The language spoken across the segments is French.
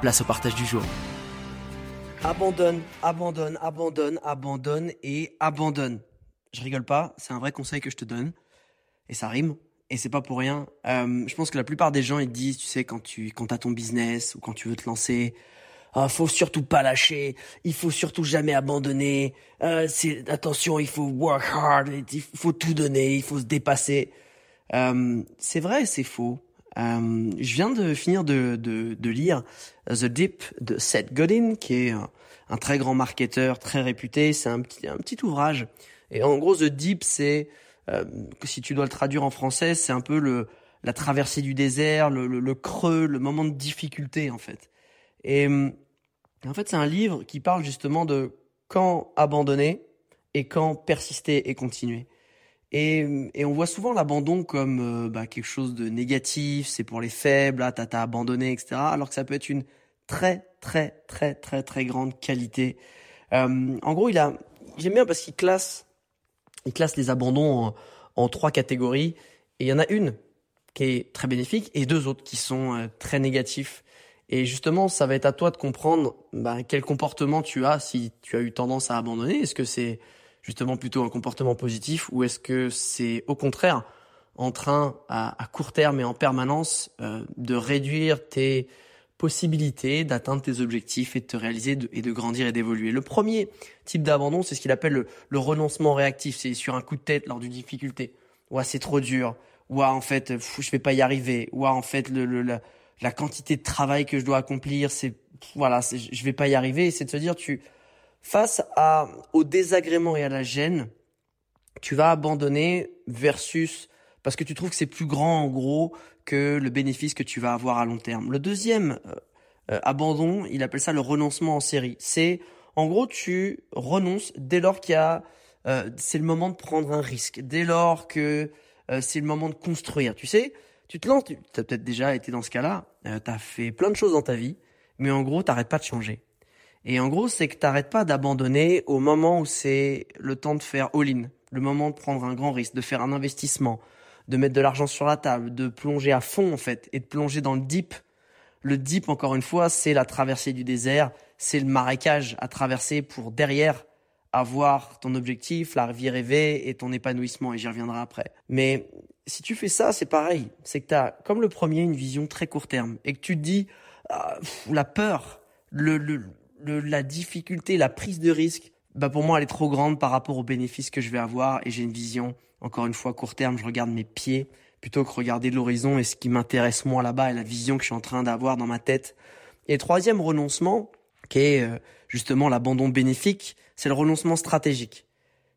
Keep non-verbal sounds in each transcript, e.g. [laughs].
place au partage du jour. Abandonne, abandonne, abandonne, abandonne et abandonne. Je rigole pas, c'est un vrai conseil que je te donne. Et ça rime. Et c'est pas pour rien. Euh, je pense que la plupart des gens ils disent, tu sais, quand tu quand as ton business ou quand tu veux te lancer, ah, faut surtout pas lâcher, il faut surtout jamais abandonner. Euh, attention, il faut work hard, il faut tout donner, il faut se dépasser. Euh, c'est vrai, c'est faux. Euh, je viens de finir de, de, de, lire The Deep de Seth Godin, qui est un, très grand marketeur, très réputé. C'est un petit, un petit ouvrage. Et en gros, The Deep, c'est, euh, si tu dois le traduire en français, c'est un peu le, la traversée du désert, le, le, le, creux, le moment de difficulté, en fait. Et en fait, c'est un livre qui parle justement de quand abandonner et quand persister et continuer. Et, et on voit souvent l'abandon comme euh, bah, quelque chose de négatif, c'est pour les faibles, ah, t'as abandonné, etc. Alors que ça peut être une très très très très très grande qualité. Euh, en gros, il a, j'aime bien parce qu'il classe, il classe les abandons en, trois catégories. Et il y en a une qui est très bénéfique et deux autres qui sont euh, très négatifs. Et justement, ça va être à toi de comprendre bah, quel comportement tu as si tu as eu tendance à abandonner. Est-ce que c'est justement plutôt un comportement positif ou est-ce que c'est au contraire en train à, à court terme et en permanence euh, de réduire tes possibilités d'atteindre tes objectifs et de te réaliser et de grandir et d'évoluer? Le premier type d'abandon, c'est ce qu'il appelle le, renoncement réactif. C'est sur un coup de tête lors d'une difficulté. Ouah, c'est trop dur. Ouah, en fait, pff, je vais pas y arriver. Ouah, en fait, le, le, la, la, quantité de travail que je dois accomplir, c'est voilà, je vais pas y arriver. C'est de se dire, tu face à, au désagrément et à la gêne, tu vas abandonner versus parce que tu trouves que c'est plus grand en gros que le bénéfice que tu vas avoir à long terme. Le deuxième euh, euh, abandon, il appelle ça le renoncement en série. C'est en gros tu renonces dès lors qu'il y a euh, c'est le moment de prendre un risque, dès lors que euh, c'est le moment de construire. Tu sais, tu te lances, tu as peut-être déjà été dans ce cas-là, euh, tu as fait plein de choses dans ta vie, mais en gros, t'arrêtes pas de changer. Et en gros, c'est que t'arrêtes pas d'abandonner au moment où c'est le temps de faire all-in, le moment de prendre un grand risque, de faire un investissement, de mettre de l'argent sur la table, de plonger à fond en fait, et de plonger dans le deep. Le deep, encore une fois, c'est la traversée du désert, c'est le marécage à traverser pour derrière avoir ton objectif, la vie rêvée et ton épanouissement, et j'y reviendrai après. Mais si tu fais ça, c'est pareil. C'est que tu as, comme le premier, une vision très court terme, et que tu te dis, ah, la peur, le, le, le, la difficulté, la prise de risque, bah pour moi, elle est trop grande par rapport aux bénéfices que je vais avoir, et j'ai une vision, encore une fois, court terme, je regarde mes pieds, plutôt que regarder l'horizon et ce qui m'intéresse moi là-bas, et la vision que je suis en train d'avoir dans ma tête. Et troisième renoncement, qui est euh, justement l'abandon bénéfique, c'est le renoncement stratégique.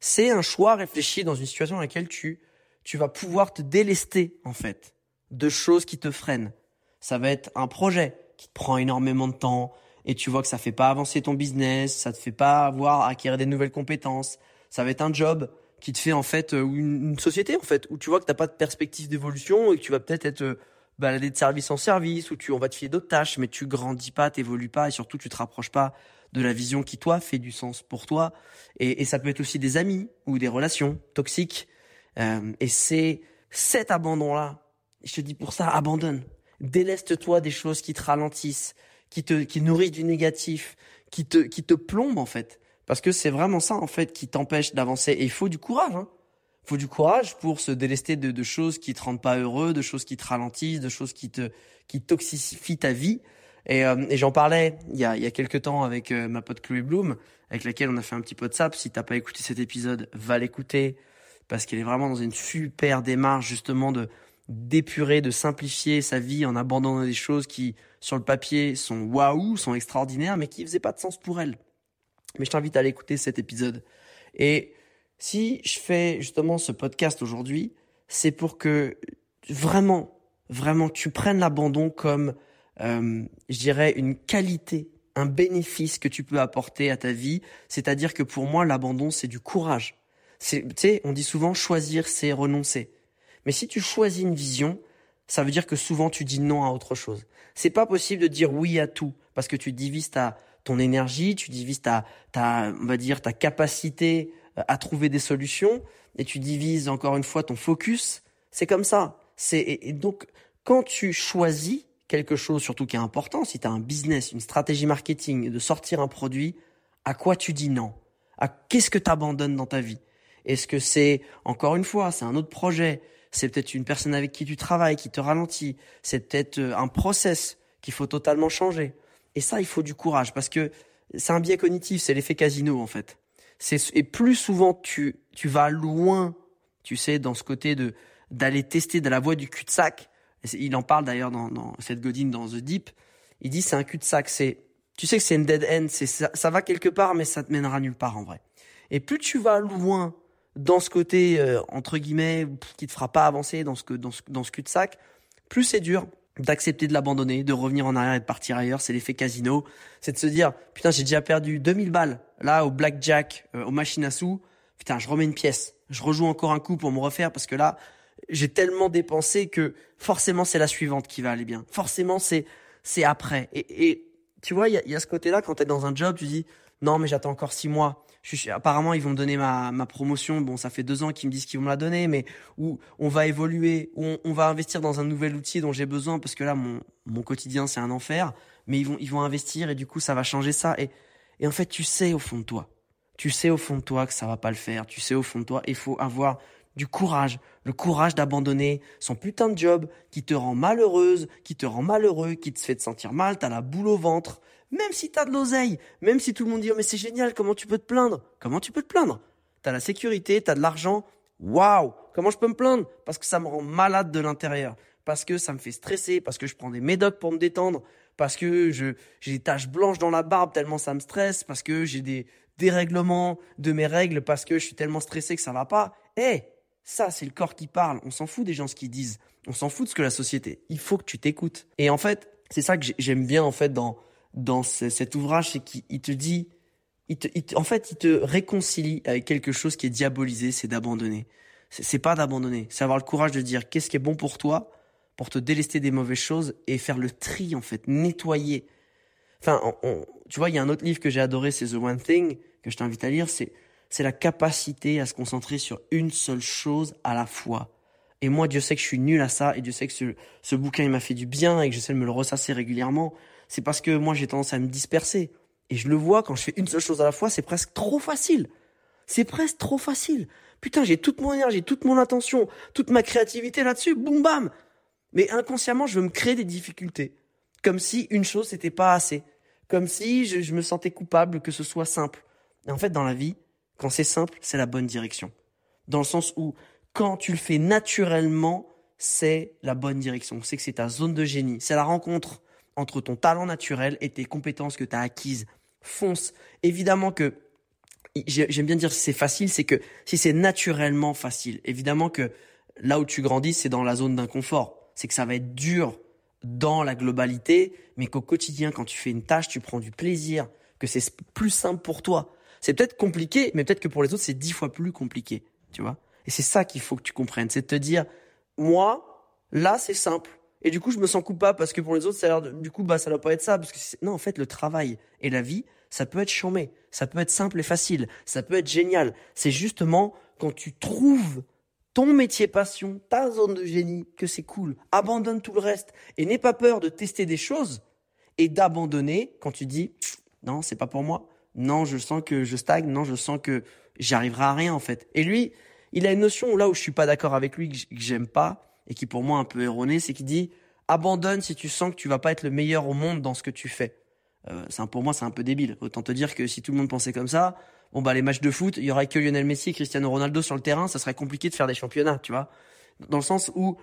C'est un choix réfléchi dans une situation dans laquelle tu, tu vas pouvoir te délester, en fait, de choses qui te freinent. Ça va être un projet qui te prend énormément de temps et tu vois que ça fait pas avancer ton business, ça te fait pas avoir acquérir des nouvelles compétences. Ça va être un job qui te fait en fait euh, une, une société en fait où tu vois que t'as pas de perspective d'évolution et que tu vas peut-être être, être euh, balader de service en service, où tu, on va te filer d'autres tâches, mais tu grandis pas, t'évolues pas, et surtout tu te rapproches pas de la vision qui toi fait du sens pour toi. Et, et ça peut être aussi des amis ou des relations toxiques. Euh, et c'est cet abandon-là. Je te dis pour ça, abandonne. Déleste-toi des choses qui te ralentissent, qui te, qui nourrissent du négatif, qui te, qui te plombent en fait. Parce que c'est vraiment ça en fait qui t'empêche d'avancer. Et il faut du courage. Hein faut du courage pour se délester de, de, choses qui te rendent pas heureux, de choses qui te ralentissent, de choses qui te qui toxifient ta vie. Et, euh, et j'en parlais il y a, il y a quelques temps avec euh, ma pote Chloé Bloom, avec laquelle on a fait un petit peu de sap. Si t'as pas écouté cet épisode, va l'écouter parce qu'elle est vraiment dans une super démarche justement de d'épurer, de simplifier sa vie en abandonnant des choses qui, sur le papier, sont waouh, sont extraordinaires, mais qui faisaient pas de sens pour elle. Mais je t'invite à aller écouter cet épisode. Et si je fais justement ce podcast aujourd'hui, c'est pour que vraiment, vraiment, tu prennes l'abandon comme, euh, je dirais, une qualité, un bénéfice que tu peux apporter à ta vie. C'est-à-dire que pour moi, l'abandon, c'est du courage. Tu sais, on dit souvent choisir, c'est renoncer. Mais si tu choisis une vision, ça veut dire que souvent tu dis non à autre chose. C'est pas possible de dire oui à tout parce que tu divises ta ton énergie, tu divises ta ta on va dire ta capacité euh, à trouver des solutions et tu divises encore une fois ton focus. C'est comme ça. C'est et, donc quand tu choisis quelque chose surtout qui est important, si tu as un business, une stratégie marketing de sortir un produit, à quoi tu dis non? À qu'est-ce que tu abandonnes dans ta vie? Est-ce que c'est encore une fois, c'est un autre projet? C'est peut-être une personne avec qui tu travailles qui te ralentit, c'est peut-être euh, un process qu'il faut totalement changer. Et ça, il faut du courage parce que c'est un biais cognitif, c'est l'effet casino en fait. et plus souvent tu tu vas loin, tu sais, dans ce côté de d'aller tester de la voie du cul-de-sac. Il en parle d'ailleurs dans, dans cette Godine dans The Deep. Il dit c'est un cul-de-sac, c'est tu sais que c'est une dead end, c'est ça, ça va quelque part mais ça te mènera nulle part en vrai. Et plus tu vas loin dans ce côté euh, entre guillemets qui te fera pas avancer dans ce que dans ce, dans ce cul de sac, plus c'est dur d'accepter de l'abandonner, de revenir en arrière et de partir ailleurs, c'est l'effet casino, c'est de se dire putain, j'ai déjà perdu 2000 balles là au blackjack, euh, aux machines à sous, putain, je remets une pièce, je rejoue encore un coup pour me refaire parce que là, j'ai tellement dépensé que forcément c'est la suivante qui va aller bien. Forcément c'est c'est après. Et, et tu vois, il y a, y a ce côté-là quand tu es dans un job, tu dis non mais j'attends encore six mois apparemment, ils vont me donner ma, promotion. Bon, ça fait deux ans qu'ils me disent qu'ils vont me la donner, mais où on va évoluer, où on, va investir dans un nouvel outil dont j'ai besoin parce que là, mon, mon quotidien, c'est un enfer. Mais ils vont, ils vont investir et du coup, ça va changer ça. Et, et en fait, tu sais au fond de toi, tu sais au fond de toi que ça va pas le faire. Tu sais au fond de toi, il faut avoir du courage, le courage d'abandonner son putain de job qui te rend malheureuse, qui te rend malheureux, qui te fait te sentir mal, t'as la boule au ventre, même si t'as de l'oseille, même si tout le monde dit oh, mais c'est génial, comment tu peux te plaindre? Comment tu peux te plaindre? T'as la sécurité, t'as de l'argent. Waouh Comment je peux me plaindre? Parce que ça me rend malade de l'intérieur, parce que ça me fait stresser, parce que je prends des médocs pour me détendre, parce que je j'ai des taches blanches dans la barbe tellement ça me stresse, parce que j'ai des dérèglements de mes règles, parce que je suis tellement stressé que ça va pas. Eh ça, c'est le corps qui parle. On s'en fout des gens ce qu'ils disent. On s'en fout de ce que la société. Il faut que tu t'écoutes. Et en fait, c'est ça que j'aime bien en fait dans dans cet ouvrage, c'est qu'il te dit, il te, en fait, il te réconcilie avec quelque chose qui est diabolisé, c'est d'abandonner. C'est pas d'abandonner, c'est avoir le courage de dire qu'est-ce qui est bon pour toi, pour te délester des mauvaises choses et faire le tri en fait, nettoyer. Enfin, tu vois, il y a un autre livre que j'ai adoré, c'est The One Thing que je t'invite à lire. C'est c'est la capacité à se concentrer sur une seule chose à la fois. Et moi, Dieu sait que je suis nul à ça, et Dieu sait que ce, ce bouquin, il m'a fait du bien, et que j'essaie de me le ressasser régulièrement c'est parce que moi j'ai tendance à me disperser. Et je le vois quand je fais une seule chose à la fois, c'est presque trop facile. C'est presque trop facile. Putain, j'ai toute mon énergie, toute mon attention, toute ma créativité là-dessus, boum bam. Mais inconsciemment, je veux me créer des difficultés. Comme si une chose c'était pas assez. Comme si je, me sentais coupable que ce soit simple. Et en fait, dans la vie, quand c'est simple, c'est la bonne direction. Dans le sens où, quand tu le fais naturellement, c'est la bonne direction. C'est que c'est ta zone de génie. C'est la rencontre entre ton talent naturel et tes compétences que tu as acquises. Fonce. Évidemment que j'aime bien dire si c'est facile, c'est que si c'est naturellement facile, évidemment que là où tu grandis, c'est dans la zone d'inconfort. C'est que ça va être dur dans la globalité, mais qu'au quotidien, quand tu fais une tâche, tu prends du plaisir, que c'est plus simple pour toi. C'est peut-être compliqué, mais peut-être que pour les autres, c'est dix fois plus compliqué, tu vois. Et c'est ça qu'il faut que tu comprennes, c'est de te dire, moi, là, c'est simple. Et du coup, je me sens coupable parce que pour les autres, ça a l'air du coup, bah, ça doit pas être ça. Parce que non, en fait, le travail et la vie, ça peut être chambé. Ça peut être simple et facile. Ça peut être génial. C'est justement quand tu trouves ton métier passion, ta zone de génie, que c'est cool. Abandonne tout le reste et n'aie pas peur de tester des choses et d'abandonner quand tu dis non, c'est pas pour moi. Non, je sens que je stagne. Non, je sens que j'arriverai à rien en fait. Et lui, il a une notion là où je suis pas d'accord avec lui, que j'aime pas, et qui pour moi est un peu erroné, c'est qu'il dit abandonne si tu sens que tu vas pas être le meilleur au monde dans ce que tu fais. Euh, pour moi, c'est un peu débile. Autant te dire que si tout le monde pensait comme ça, bon bah les matchs de foot, il y aurait que Lionel Messi et Cristiano Ronaldo sur le terrain, ça serait compliqué de faire des championnats, tu vois. Dans le sens où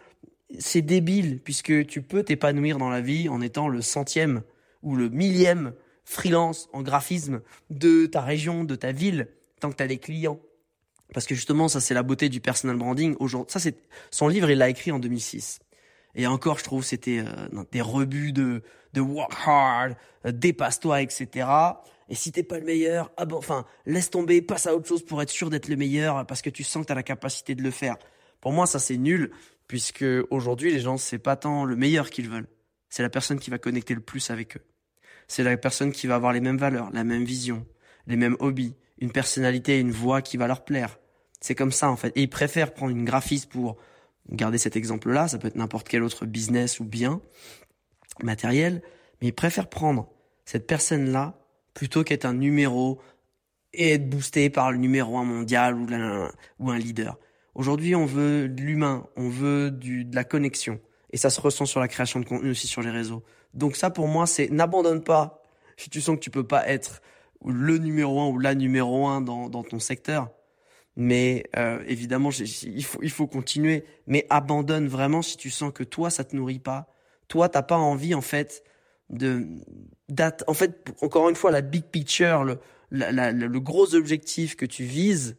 c'est débile puisque tu peux t'épanouir dans la vie en étant le centième ou le millième freelance en graphisme de ta région, de ta ville, tant que tu as des clients. Parce que justement, ça c'est la beauté du personal branding. Aujourd'hui, ça c'est son livre, il l'a écrit en 2006. Et encore, je trouve, c'était euh, des rebuts de de work hard, euh, dépasse-toi, etc. Et si t'es pas le meilleur, ah bon, enfin, laisse tomber, passe à autre chose pour être sûr d'être le meilleur, parce que tu sens que t'as la capacité de le faire. Pour moi, ça c'est nul, puisque aujourd'hui, les gens, c'est pas tant le meilleur qu'ils veulent, c'est la personne qui va connecter le plus avec eux. C'est la personne qui va avoir les mêmes valeurs, la même vision, les mêmes hobbies, une personnalité, une voix qui va leur plaire. C'est comme ça en fait. Et ils préfèrent prendre une graphiste pour garder cet exemple-là, ça peut être n'importe quel autre business ou bien matériel, mais ils préfèrent prendre cette personne-là plutôt qu'être un numéro et être boosté par le numéro un mondial ou, un leader. Aujourd'hui, on veut de l'humain, on veut du, de la connexion. Et ça se ressent sur la création de contenu aussi sur les réseaux. Donc ça, pour moi, c'est n'abandonne pas si [laughs] tu sens que tu peux pas être le numéro un ou la numéro un dans, dans ton secteur. Mais euh, évidemment, il faut, il faut continuer. Mais abandonne vraiment si tu sens que toi, ça te nourrit pas. Toi, t'as pas envie, en fait, de... En fait, encore une fois, la big picture, le, le gros objectif que tu vises,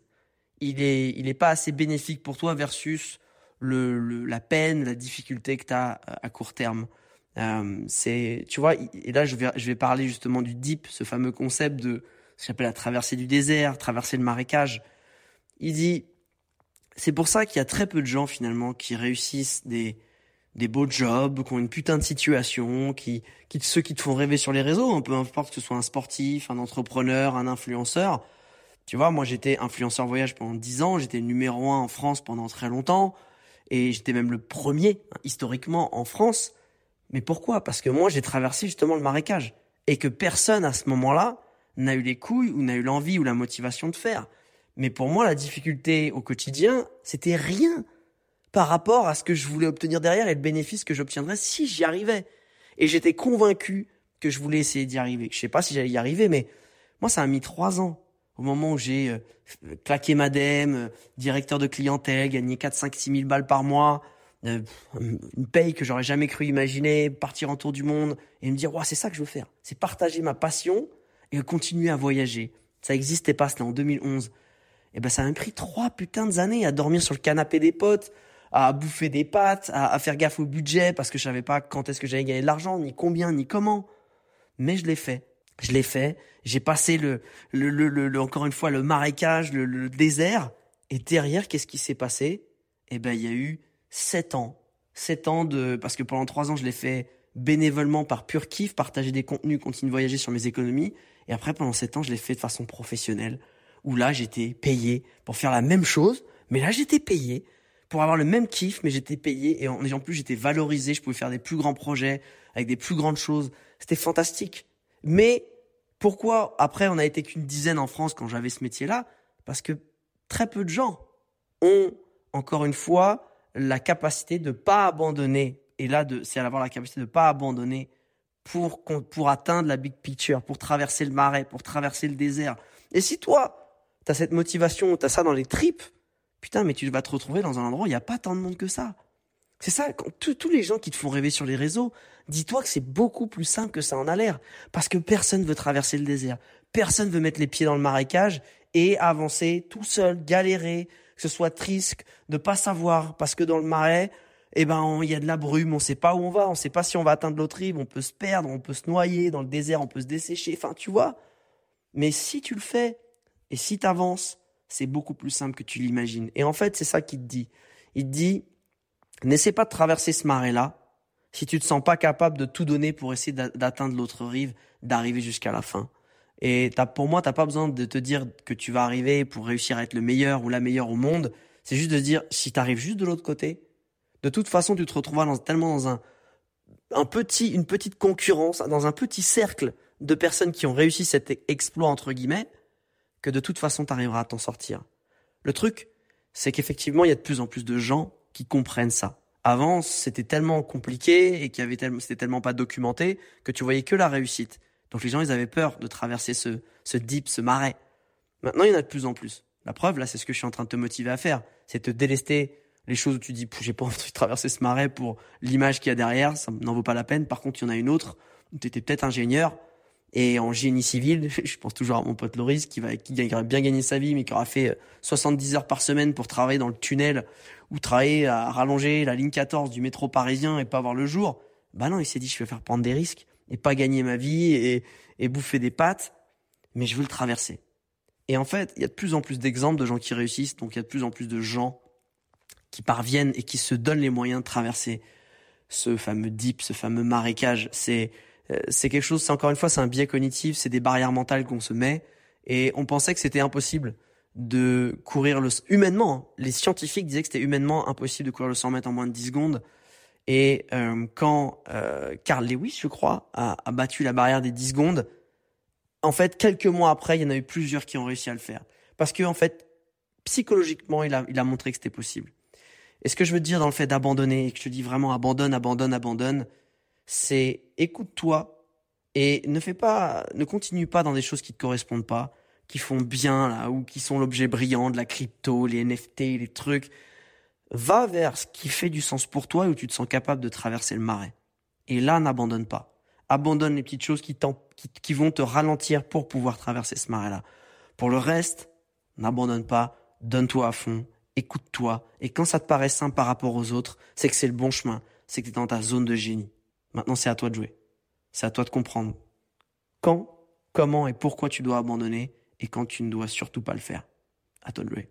il est, il est pas assez bénéfique pour toi versus le la peine, la difficulté que tu as à court terme. Euh, c'est, tu vois, et là je vais, parler justement du deep, ce fameux concept de ce qu'on appelle la traversée du désert, traverser le marécage. Il dit, c'est pour ça qu'il y a très peu de gens finalement qui réussissent des des beaux jobs, qui ont une putain de situation, qui, qui ceux qui te font rêver sur les réseaux, hein, peu importe que ce soit un sportif, un entrepreneur, un influenceur. Tu vois, moi j'étais influenceur voyage pendant 10 ans, j'étais numéro un en France pendant très longtemps, et j'étais même le premier hein, historiquement en France. Mais pourquoi? Parce que moi, j'ai traversé justement le marécage. Et que personne à ce moment-là n'a eu les couilles ou n'a eu l'envie ou la motivation de faire. Mais pour moi, la difficulté au quotidien, c'était rien par rapport à ce que je voulais obtenir derrière et le bénéfice que j'obtiendrais si j'y arrivais. Et j'étais convaincu que je voulais essayer d'y arriver. Je sais pas si j'allais y arriver, mais moi, ça a mis trois ans. Au moment où j'ai euh, claqué ma euh, directeur de clientèle, gagné 4, 5, 6 000 balles par mois, euh, une paye que j'aurais jamais cru imaginer, partir en tour du monde et me dire, ouais, c'est ça que je veux faire. C'est partager ma passion et continuer à voyager. Ça existait pas, c'était en 2011. Et ben, ça m'a pris trois putains d'années à dormir sur le canapé des potes, à bouffer des pâtes, à, faire gaffe au budget parce que je savais pas quand est-ce que j'allais gagner de l'argent, ni combien, ni comment. Mais je l'ai fait. Je l'ai fait. J'ai passé le, le, le, le, encore une fois, le marécage, le, le désert. Et derrière, qu'est-ce qui s'est passé? Eh ben, il y a eu sept ans. Sept ans de, parce que pendant trois ans, je l'ai fait bénévolement par pur kiff, partager des contenus, continuer de voyager sur mes économies. Et après, pendant sept ans, je l'ai fait de façon professionnelle, où là, j'étais payé pour faire la même chose, mais là, j'étais payé pour avoir le même kiff, mais j'étais payé et en, en plus, j'étais valorisé, je pouvais faire des plus grands projets avec des plus grandes choses. C'était fantastique. Mais pourquoi après, on a été qu'une dizaine en France quand j'avais ce métier-là? Parce que très peu de gens ont, encore une fois, la capacité de pas abandonner. Et là, c'est d'avoir la capacité de pas abandonner pour, pour atteindre la big picture, pour traverser le marais, pour traverser le désert. Et si toi, tu as cette motivation, tu as ça dans les tripes, putain, mais tu vas te retrouver dans un endroit où il n'y a pas tant de monde que ça. C'est ça, quand tous les gens qui te font rêver sur les réseaux, dis-toi que c'est beaucoup plus simple que ça en a l'air. Parce que personne veut traverser le désert. Personne veut mettre les pieds dans le marécage et avancer tout seul, galérer, que ce soit triste, de pas savoir, parce que dans le marais, eh ben, il y a de la brume, on sait pas où on va, on sait pas si on va atteindre l'autre rive, on peut se perdre, on peut se noyer dans le désert, on peut se dessécher, enfin, tu vois. Mais si tu le fais, et si tu avances, c'est beaucoup plus simple que tu l'imagines. Et en fait, c'est ça qu'il te dit. Il te dit, n'essaie pas de traverser ce marais-là si tu te sens pas capable de tout donner pour essayer d'atteindre l'autre rive, d'arriver jusqu'à la fin. Et t'as, pour moi, t'as pas besoin de te dire que tu vas arriver pour réussir à être le meilleur ou la meilleure au monde. C'est juste de dire, si t'arrives juste de l'autre côté, de toute façon, tu te retrouveras tellement dans un, un petit, une petite concurrence, dans un petit cercle de personnes qui ont réussi cet exploit, entre guillemets, que de toute façon, t'arriveras à t'en sortir. Le truc, c'est qu'effectivement, il y a de plus en plus de gens qui comprennent ça. Avant, c'était tellement compliqué et qu'il y avait tellement, c'était tellement pas documenté que tu voyais que la réussite. Donc les gens, ils avaient peur de traverser ce, ce deep, ce marais. Maintenant, il y en a de plus en plus. La preuve, là, c'est ce que je suis en train de te motiver à faire. C'est te délester les choses où tu dis, j'ai pas envie de traverser ce marais pour l'image qu'il y a derrière, ça n'en vaut pas la peine. Par contre, il y en a une autre où tu étais peut-être ingénieur et en génie civil, [laughs] je pense toujours à mon pote Loris qui va, qui aurait bien gagné sa vie, mais qui aura fait 70 heures par semaine pour travailler dans le tunnel ou travailler à rallonger la ligne 14 du métro parisien et pas voir le jour. Bah non, il s'est dit, je vais faire prendre des risques et pas gagner ma vie et, et bouffer des pâtes, mais je veux le traverser. Et en fait, il y a de plus en plus d'exemples de gens qui réussissent, donc il y a de plus en plus de gens qui parviennent et qui se donnent les moyens de traverser ce fameux deep, ce fameux marécage. C'est euh, c'est quelque chose, c'est encore une fois, c'est un biais cognitif, c'est des barrières mentales qu'on se met, et on pensait que c'était impossible de courir le humainement. Hein. Les scientifiques disaient que c'était humainement impossible de courir le 100 mètres en moins de 10 secondes. Et euh, quand euh, Carl Lewis, je crois, a, a battu la barrière des 10 secondes, en fait, quelques mois après, il y en a eu plusieurs qui ont réussi à le faire. Parce que, en fait, psychologiquement, il a, il a montré que c'était possible. Et ce que je veux dire dans le fait d'abandonner, et que je te dis vraiment abandonne, abandonne, abandonne, c'est écoute-toi et ne fais pas, ne continue pas dans des choses qui te correspondent pas, qui font bien là, ou qui sont l'objet brillant de la crypto, les NFT, les trucs. Va vers ce qui fait du sens pour toi et où tu te sens capable de traverser le marais. Et là, n'abandonne pas. Abandonne les petites choses qui, vont te ralentir pour pouvoir traverser ce marais-là. Pour le reste, n'abandonne pas, donne-toi à fond, écoute-toi, et quand ça te paraît simple par rapport aux autres, c'est que c'est le bon chemin, c'est que tu es dans ta zone de génie. Maintenant, c'est à toi de jouer. C'est à toi de comprendre quand, comment et pourquoi tu dois abandonner, et quand tu ne dois surtout pas le faire. À toi de jouer.